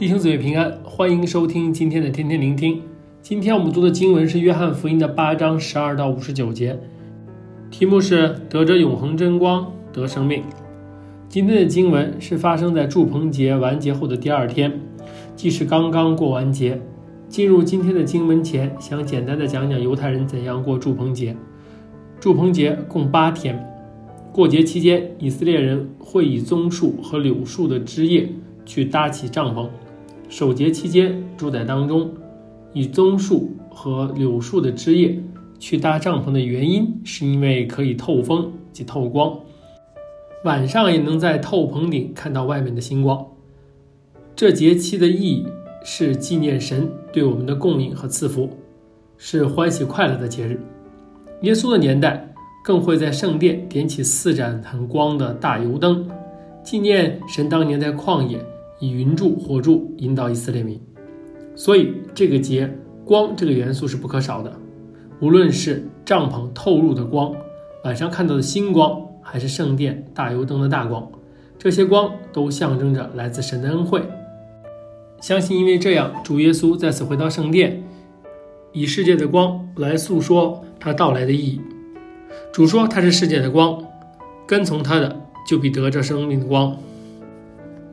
弟兄姊妹平安，欢迎收听今天的天天聆听。今天我们读的经文是约翰福音的八章十二到五十九节，题目是得着永恒真光得生命。今天的经文是发生在祝棚节完结后的第二天，即是刚刚过完节。进入今天的经文前，想简单的讲讲犹太人怎样过祝棚节。祝棚节共八天。过节期间，以色列人会以棕树和柳树的枝叶去搭起帐篷。守节期间住在当中，以棕树和柳树的枝叶去搭帐篷的原因，是因为可以透风及透光，晚上也能在透棚顶看到外面的星光。这节期的意义是纪念神对我们的供应和赐福，是欢喜快乐的节日。耶稣的年代。更会在圣殿点起四盏很光的大油灯，纪念神当年在旷野以云柱火柱引导以色列民。所以这个节光这个元素是不可少的。无论是帐篷透入的光，晚上看到的星光，还是圣殿大油灯的大光，这些光都象征着来自神的恩惠。相信因为这样，主耶稣再次回到圣殿，以世界的光来诉说他到来的意义。主说他是世界的光，跟从他的就必得着生命的光。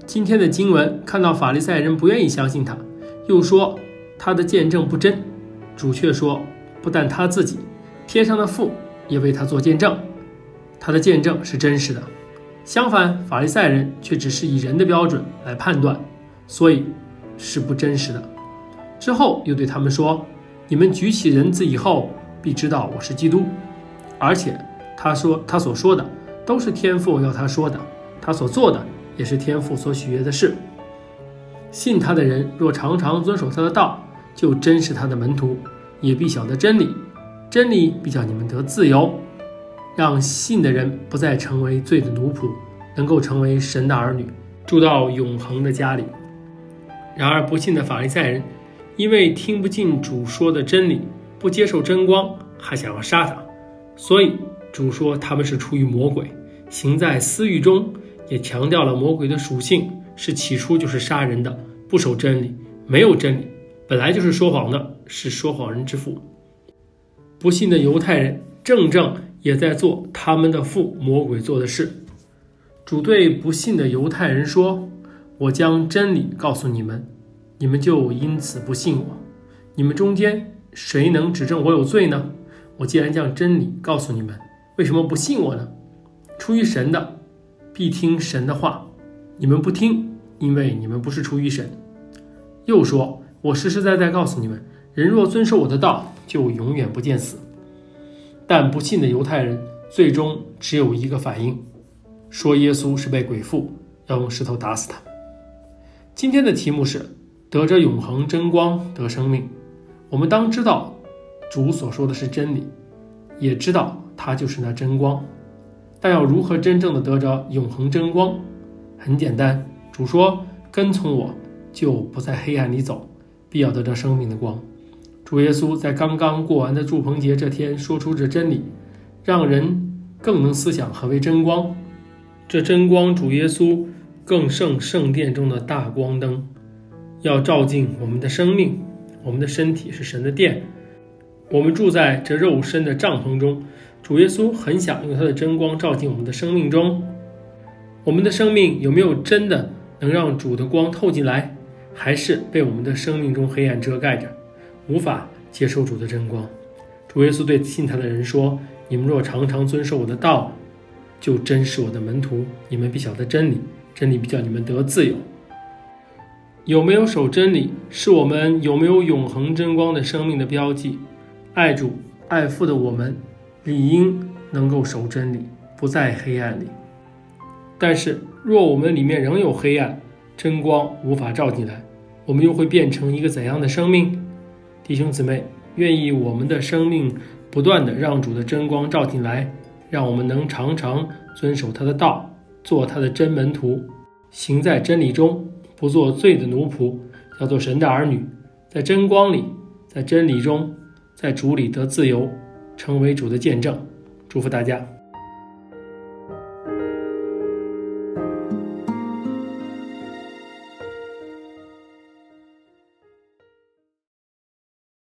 今天的经文看到法利赛人不愿意相信他，又说他的见证不真。主却说，不但他自己，天上的父也为他做见证，他的见证是真实的。相反，法利赛人却只是以人的标准来判断，所以是不真实的。之后又对他们说：你们举起人子以后，必知道我是基督。而且他说他所说的都是天父要他说的，他所做的也是天父所喜悦的事。信他的人若常常遵守他的道，就真是他的门徒，也必晓得真理，真理必叫你们得自由，让信的人不再成为罪的奴仆，能够成为神的儿女，住到永恒的家里。然而不信的法利赛人，因为听不进主说的真理，不接受真光，还想要杀他。所以主说他们是出于魔鬼，行在私欲中，也强调了魔鬼的属性是起初就是杀人的，不守真理，没有真理，本来就是说谎的，是说谎人之父。不信的犹太人正正也在做他们的父魔鬼做的事。主对不信的犹太人说：“我将真理告诉你们，你们就因此不信我。你们中间谁能指证我有罪呢？”我既然将真理告诉你们，为什么不信我呢？出于神的，必听神的话；你们不听，因为你们不是出于神。又说，我实实在在告诉你们，人若遵守我的道，就永远不见死。但不信的犹太人，最终只有一个反应，说耶稣是被鬼附，要用石头打死他。今天的题目是得着永恒真光得生命。我们当知道。主所说的是真理，也知道他就是那真光，但要如何真正的得着永恒真光？很简单，主说：“跟从我，就不在黑暗里走，必要得着生命的光。”主耶稣在刚刚过完的祝棚节这天说出这真理，让人更能思想何为真光。这真光，主耶稣更胜圣殿中的大光灯，要照进我们的生命。我们的身体是神的殿。我们住在这肉身的帐篷中，主耶稣很想用他的真光照进我们的生命中。我们的生命有没有真的能让主的光透进来，还是被我们的生命中黑暗遮盖着，无法接受主的真光？主耶稣对信他的人说：“你们若常常遵守我的道，就真是我的门徒，你们必晓得真理，真理必叫你们得自由。”有没有守真理，是我们有没有永恒真光的生命的标记。爱主爱父的我们，理应能够守真理，不在黑暗里。但是，若我们里面仍有黑暗，真光无法照进来，我们又会变成一个怎样的生命？弟兄姊妹，愿意我们的生命不断地让主的真光照进来，让我们能常常遵守他的道，做他的真门徒，行在真理中，不做罪的奴仆，要做神的儿女，在真光里，在真理中。在主里得自由，成为主的见证，祝福大家。